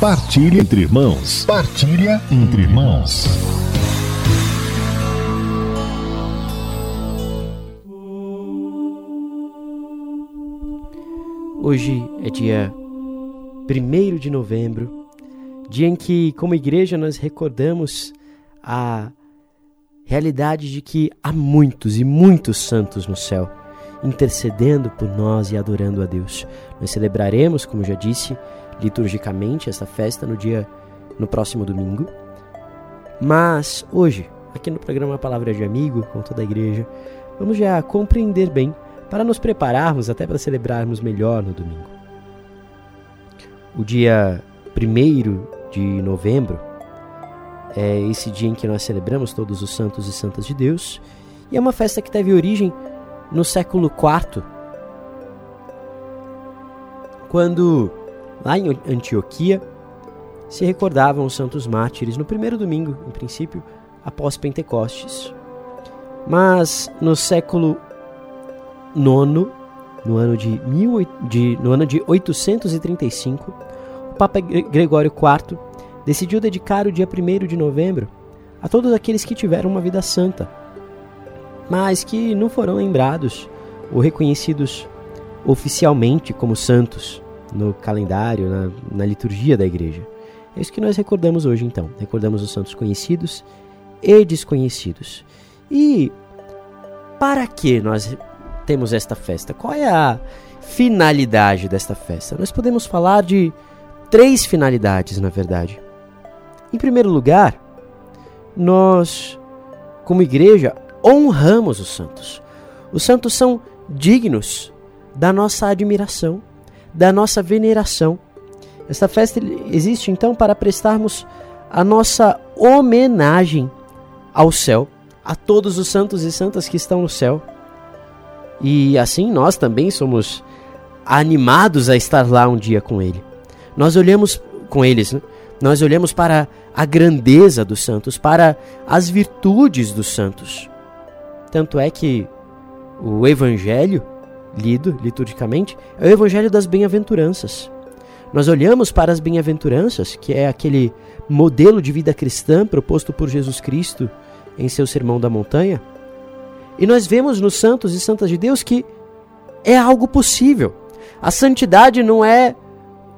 Partilha entre irmãos. Partilha entre irmãos. Hoje é dia 1 de novembro, dia em que, como igreja, nós recordamos a realidade de que há muitos e muitos santos no céu, intercedendo por nós e adorando a Deus. Nós celebraremos, como já disse, liturgicamente essa festa no dia no próximo domingo. Mas hoje, aqui no programa Palavra de Amigo, com toda a igreja, vamos já compreender bem para nos prepararmos até para celebrarmos melhor no domingo. O dia 1 de novembro é esse dia em que nós celebramos todos os santos e santas de Deus, e é uma festa que teve origem no século IV, quando lá em Antioquia se recordavam os santos mártires no primeiro domingo, em princípio, após Pentecostes. Mas no século IX, no ano de, mil, de, no ano de 835, o Papa Gregório IV decidiu dedicar o dia 1 de novembro a todos aqueles que tiveram uma vida santa, mas que não foram lembrados ou reconhecidos oficialmente como santos no calendário, na, na liturgia da igreja. É isso que nós recordamos hoje, então. Recordamos os santos conhecidos e desconhecidos. E para que nós temos esta festa? Qual é a finalidade desta festa? Nós podemos falar de três finalidades, na verdade. Em primeiro lugar, nós, como igreja, honramos os santos. Os santos são dignos da nossa admiração, da nossa veneração. Esta festa existe então para prestarmos a nossa homenagem ao céu, a todos os santos e santas que estão no céu. E assim nós também somos animados a estar lá um dia com ele. Nós olhamos com eles, né? nós olhamos para a grandeza dos santos, para as virtudes dos santos. Tanto é que o evangelho lido liturgicamente, é o Evangelho das Bem-aventuranças. Nós olhamos para as bem-aventuranças, que é aquele modelo de vida cristã proposto por Jesus Cristo em seu Sermão da Montanha, e nós vemos nos santos e santas de Deus que é algo possível. A santidade não é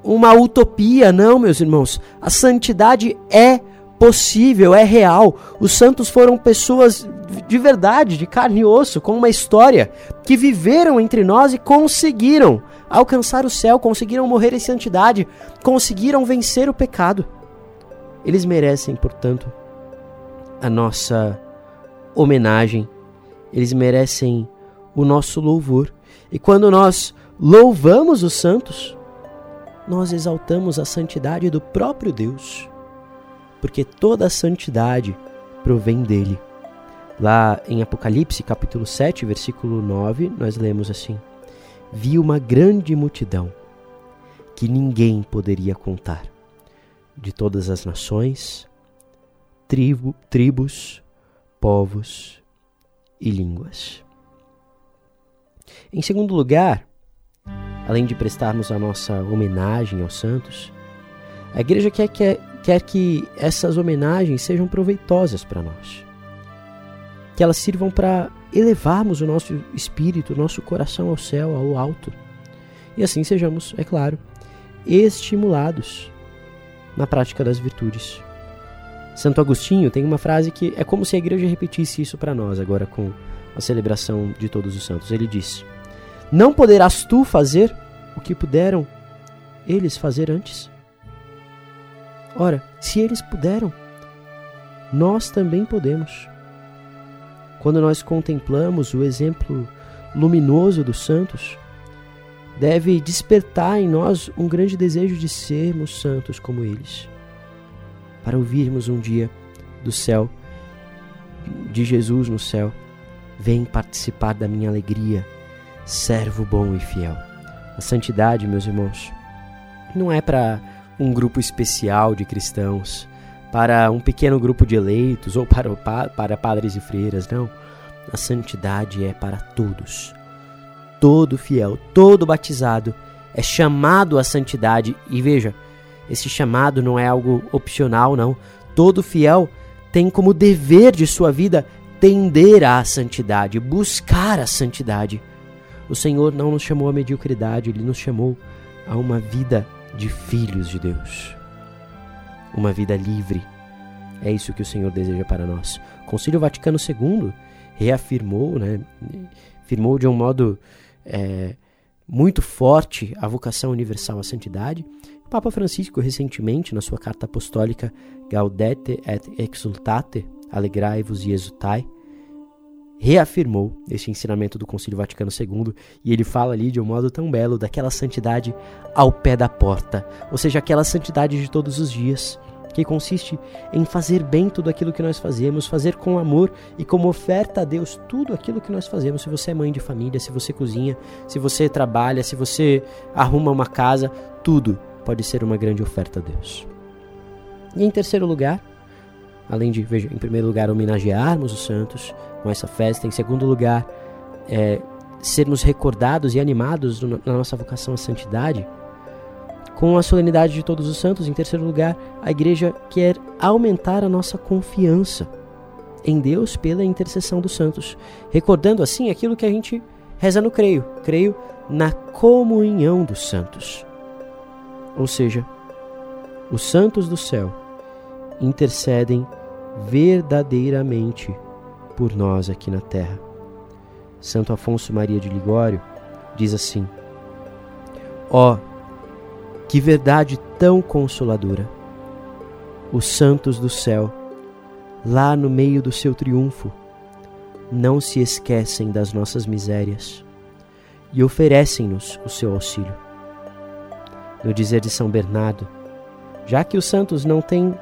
uma utopia, não, meus irmãos. A santidade é possível, é real. Os santos foram pessoas de verdade, de carne e osso, com uma história, que viveram entre nós e conseguiram alcançar o céu, conseguiram morrer em santidade, conseguiram vencer o pecado. Eles merecem, portanto, a nossa homenagem, eles merecem o nosso louvor. E quando nós louvamos os santos, nós exaltamos a santidade do próprio Deus porque toda a santidade provém dele. Lá em Apocalipse, capítulo 7, versículo 9, nós lemos assim: Vi uma grande multidão que ninguém poderia contar, de todas as nações, tribo, tribos, povos e línguas. Em segundo lugar, além de prestarmos a nossa homenagem aos santos, a igreja quer, quer, quer que essas homenagens sejam proveitosas para nós. Que elas sirvam para elevarmos o nosso espírito, o nosso coração ao céu, ao alto. E assim sejamos, é claro, estimulados na prática das virtudes. Santo Agostinho tem uma frase que é como se a igreja repetisse isso para nós agora com a celebração de todos os santos. Ele diz: Não poderás tu fazer o que puderam eles fazer antes? Ora, se eles puderam, nós também podemos. Quando nós contemplamos o exemplo luminoso dos santos, deve despertar em nós um grande desejo de sermos santos como eles, para ouvirmos um dia do céu, de Jesus no céu. Vem participar da minha alegria, servo bom e fiel. A santidade, meus irmãos, não é para um grupo especial de cristãos, para um pequeno grupo de eleitos ou para, para padres e freiras, não. A santidade é para todos. Todo fiel, todo batizado é chamado à santidade. E veja, Esse chamado não é algo opcional, não. Todo fiel tem como dever de sua vida tender à santidade, buscar a santidade. O Senhor não nos chamou à mediocridade, Ele nos chamou a uma vida de filhos de Deus. Uma vida livre. É isso que o Senhor deseja para nós. O Concílio Vaticano II reafirmou, né, afirmou de um modo é, muito forte a vocação universal à santidade. O Papa Francisco, recentemente, na sua carta apostólica Gaudete et Exultate, Alegrai-vos e Exultai, reafirmou este ensinamento do Concílio Vaticano II e ele fala ali de um modo tão belo daquela santidade ao pé da porta, ou seja, aquela santidade de todos os dias, que consiste em fazer bem tudo aquilo que nós fazemos, fazer com amor e como oferta a Deus tudo aquilo que nós fazemos. Se você é mãe de família, se você cozinha, se você trabalha, se você arruma uma casa, tudo pode ser uma grande oferta a Deus. E em terceiro lugar, além de, veja, em primeiro lugar, homenagearmos os santos com essa festa, em segundo lugar, é, sermos recordados e animados na nossa vocação à santidade, com a solenidade de todos os santos, em terceiro lugar, a igreja quer aumentar a nossa confiança em Deus pela intercessão dos santos, recordando assim aquilo que a gente reza no creio, creio na comunhão dos santos. Ou seja, os santos do céu intercedem verdadeiramente por nós aqui na terra. Santo Afonso Maria de Ligório diz assim: Ó, oh, que verdade tão consoladora! Os santos do céu, lá no meio do seu triunfo, não se esquecem das nossas misérias e oferecem-nos o seu auxílio. No dizer de São Bernardo, já que os santos não têm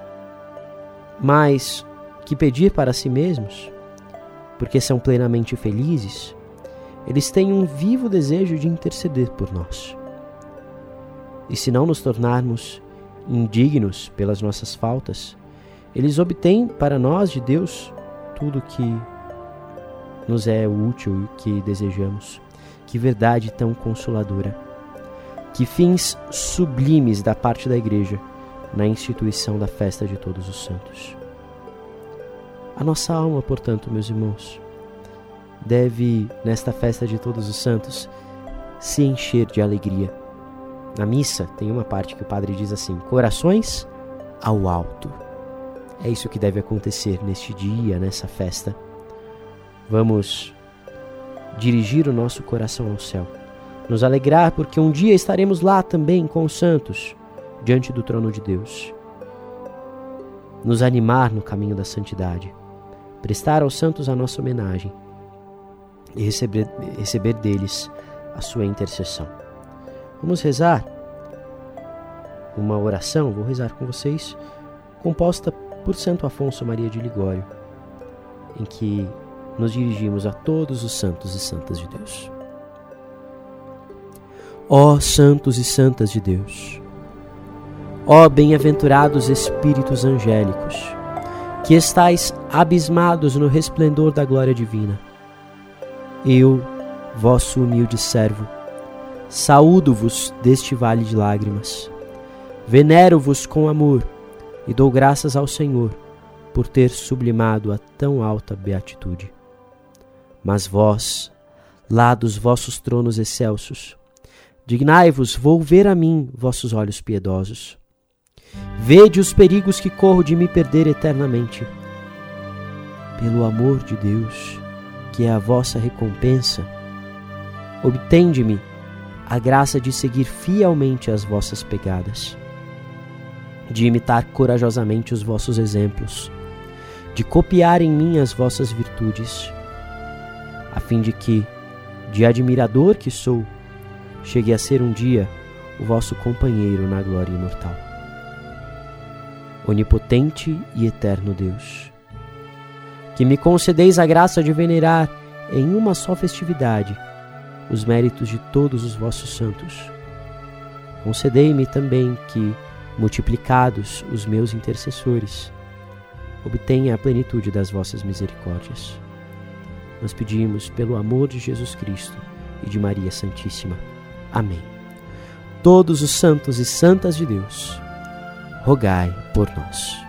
mais que pedir para si mesmos, porque são plenamente felizes, eles têm um vivo desejo de interceder por nós. E se não nos tornarmos indignos pelas nossas faltas, eles obtêm para nós de Deus tudo que nos é útil e que desejamos. Que verdade tão consoladora. Que fins sublimes da parte da Igreja na instituição da festa de todos os santos. A nossa alma, portanto, meus irmãos, deve, nesta festa de todos os santos, se encher de alegria na missa tem uma parte que o padre diz assim: corações ao alto. É isso que deve acontecer neste dia, nessa festa. Vamos dirigir o nosso coração ao céu, nos alegrar porque um dia estaremos lá também com os santos, diante do trono de Deus. Nos animar no caminho da santidade, prestar aos santos a nossa homenagem e receber, receber deles a sua intercessão. Vamos rezar uma oração, vou rezar com vocês, composta por Santo Afonso Maria de Ligório, em que nos dirigimos a todos os santos e santas de Deus. Ó santos e santas de Deus, ó bem-aventurados espíritos angélicos, que estais abismados no resplendor da glória divina, eu, vosso humilde servo, Saúdo-vos deste vale de lágrimas. Venero-vos com amor e dou graças ao Senhor por ter sublimado a tão alta beatitude. Mas vós, lá dos vossos tronos excelsos, dignai-vos volver a mim vossos olhos piedosos. Vede os perigos que corro de me perder eternamente. Pelo amor de Deus, que é a vossa recompensa, obtende-me a graça de seguir fielmente as vossas pegadas, de imitar corajosamente os vossos exemplos, de copiar em mim as vossas virtudes, a fim de que, de admirador que sou, chegue a ser um dia o vosso companheiro na glória imortal. Onipotente e eterno Deus, que me concedeis a graça de venerar em uma só festividade os méritos de todos os vossos santos. Concedei-me também que, multiplicados os meus intercessores, obtenha a plenitude das vossas misericórdias. Nós pedimos pelo amor de Jesus Cristo e de Maria Santíssima. Amém. Todos os santos e santas de Deus rogai por nós.